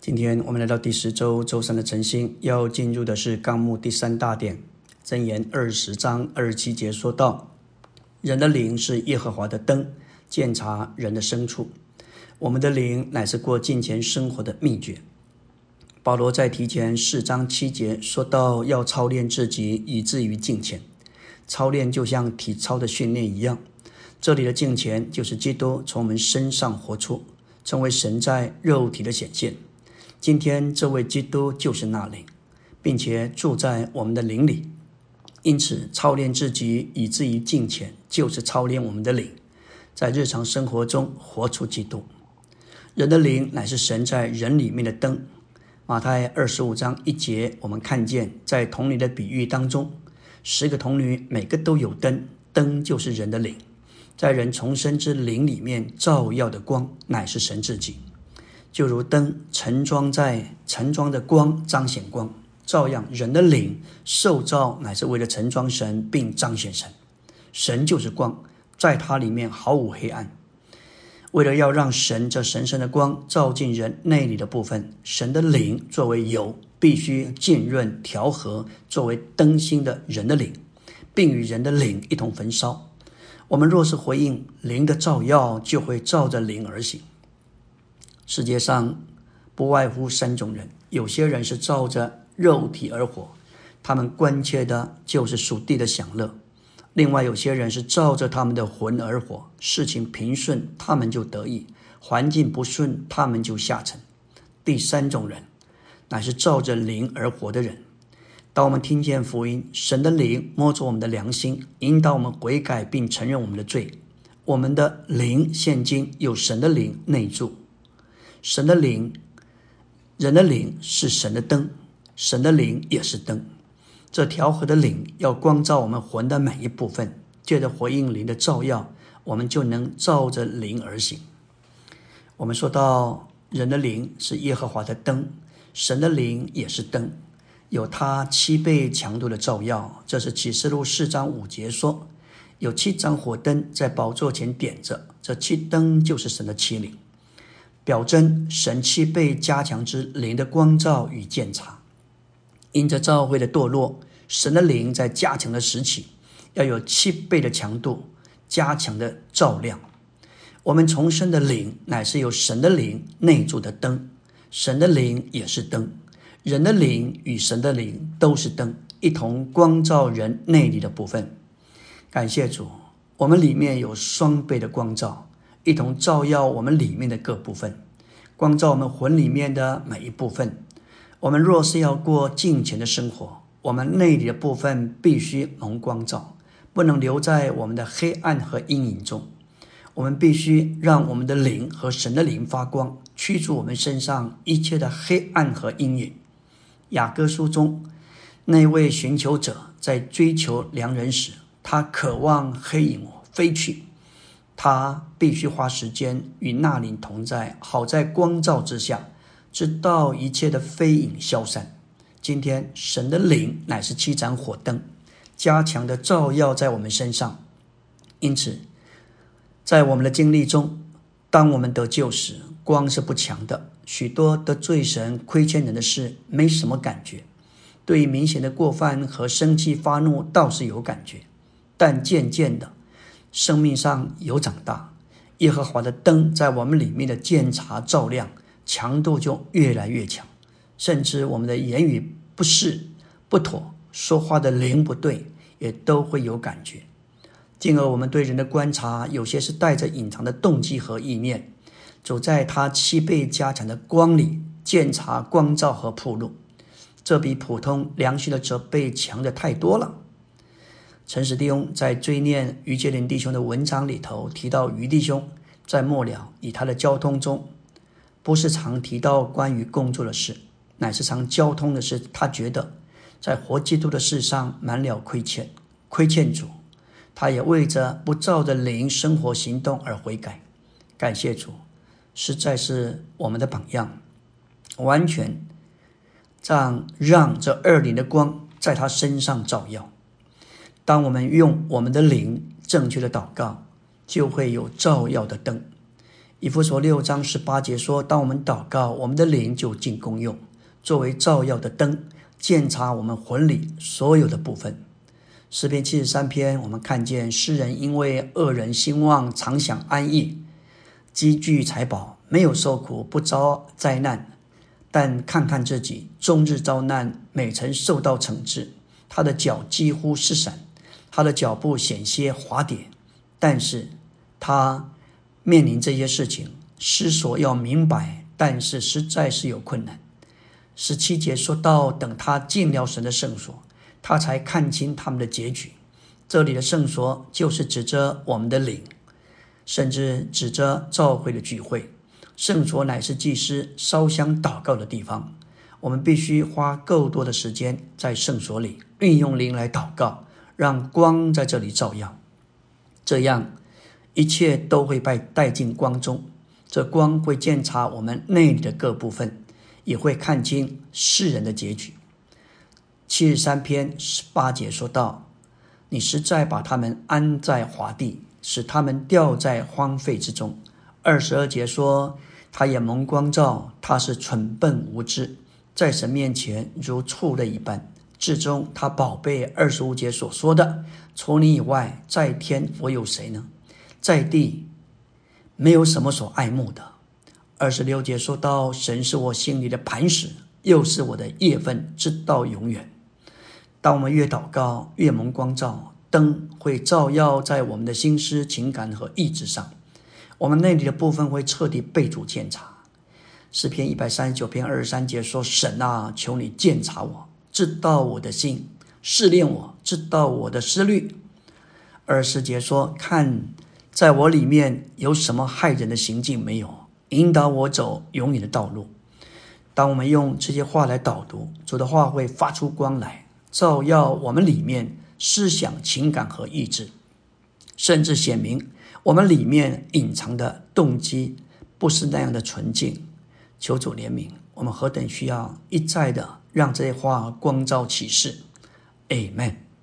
今天我们来到第十周周三的晨星，要进入的是纲目第三大点，箴言二十章二十七节说道：“人的灵是耶和华的灯，鉴察人的深处。我们的灵乃是过敬虔生活的秘诀。”保罗在提前四章七节说到，要操练自己，以至于敬虔。操练就像体操的训练一样。这里的敬虔就是基督从我们身上活出，成为神在肉体的显现。今天这位基督就是那灵，并且住在我们的灵里，因此操练自己以至于敬虔，就是操练我们的灵，在日常生活中活出基督。人的灵乃是神在人里面的灯。马太二十五章一节，我们看见在童女的比喻当中，十个童女每个都有灯，灯就是人的灵，在人重生之灵里面照耀的光，乃是神自己。就如灯盛装在盛装的光彰显光，照样人的灵受造乃是为了盛装神并彰显神。神就是光，在它里面毫无黑暗。为了要让神这神圣的光照进人内里的部分，神的灵作为油，必须浸润调和作为灯芯的人的灵，并与人的灵一同焚烧。我们若是回应灵的照耀，就会照着灵而行。世界上不外乎三种人：有些人是照着肉体而活，他们关切的就是属地的享乐；另外有些人是照着他们的魂而活，事情平顺他们就得意，环境不顺他们就下沉；第三种人乃是照着灵而活的人。当我们听见福音，神的灵摸着我们的良心，引导我们悔改并承认我们的罪，我们的灵现今有神的灵内住。神的灵，人的灵是神的灯，神的灵也是灯。这调和的灵要光照我们魂的每一部分，借着回应灵的照耀，我们就能照着灵而行。我们说到人的灵是耶和华的灯，神的灵也是灯，有他七倍强度的照耀。这是启示录四章五节说，有七盏火灯在宝座前点着，这七灯就是神的七灵。表征神七倍加强之灵的光照与鉴察，因着教会的堕落，神的灵在加强的时期，要有七倍的强度，加强的照亮。我们重生的灵乃是由神的灵内住的灯，神的灵也是灯，人的灵与神的灵都是灯，一同光照人内里的部分。感谢主，我们里面有双倍的光照。一同照耀我们里面的各部分，光照我们魂里面的每一部分。我们若是要过敬虔的生活，我们内里的部分必须蒙光照，不能留在我们的黑暗和阴影中。我们必须让我们的灵和神的灵发光，驱逐我们身上一切的黑暗和阴影。雅各书中那位寻求者在追求良人时，他渴望黑影飞去。他必须花时间与那灵同在，好在光照之下，直到一切的飞影消散。今天神的灵乃是七盏火灯，加强的照耀在我们身上。因此，在我们的经历中，当我们得救时，光是不强的。许多得罪神、亏欠人的事，没什么感觉；对于明显的过犯和生气发怒，倒是有感觉。但渐渐的，生命上有长大，耶和华的灯在我们里面的监察照亮，强度就越来越强，甚至我们的言语不是不妥，说话的灵不对，也都会有感觉。进而我们对人的观察，有些是带着隐藏的动机和意念，走在他七倍加强的光里，监察光照和铺路，这比普通良心的责备强的太多了。陈实弟兄在追念于杰林弟兄的文章里头提到，于弟兄在末了以他的交通中，不是常提到关于工作的事，乃是常交通的事。他觉得在活基督的事上满了亏欠，亏欠主。他也为着不照着灵生活行动而悔改，感谢主，实在是我们的榜样，完全让让这二灵的光在他身上照耀。当我们用我们的灵正确的祷告，就会有照耀的灯。以弗所六章十八节说：“当我们祷告，我们的灵就进功用，作为照耀的灯，检查我们魂里所有的部分。”诗篇七十三篇，我们看见诗人因为恶人兴旺，常享安逸，积聚财宝，没有受苦，不遭灾难。但看看自己，终日遭难，每曾受到惩治。他的脚几乎失闪，他的脚步险些滑跌。但是，他面临这些事情，思索要明白，但是实在是有困难。十七节说到，等他进了神的圣所。他才看清他们的结局。这里的圣所就是指着我们的灵，甚至指着教会的聚会。圣所乃是祭司烧香祷告的地方。我们必须花够多的时间在圣所里，运用灵来祷告，让光在这里照耀。这样，一切都会被带进光中。这光会检查我们内里的各部分，也会看清世人的结局。七十三篇十八节说道：“你实在把他们安在华地，使他们掉在荒废之中。”二十二节说：“他也蒙光照，他是蠢笨无知，在神面前如畜类一般。”至终他宝贝二十五节所说的：“除你以外，在天我有谁呢？在地没有什么所爱慕的。”二十六节说到：“神是我心里的磐石，又是我的业分，直到永远。”当我们越祷告，越蒙光照，灯会照耀在我们的心思、情感和意志上，我们内里的部分会彻底被主检查。诗篇一百三十九篇二十三节说：“神啊，求你检查我，知道我的心，试炼我，知道我的思虑。”二十节说：“看，在我里面有什么害人的行径没有？引导我走永远的道路。”当我们用这些话来导读，主的话会发出光来。照耀我们里面思想、情感和意志，甚至显明我们里面隐藏的动机不是那样的纯净。求主怜悯，我们何等需要一再的让这些话光照启示。Amen。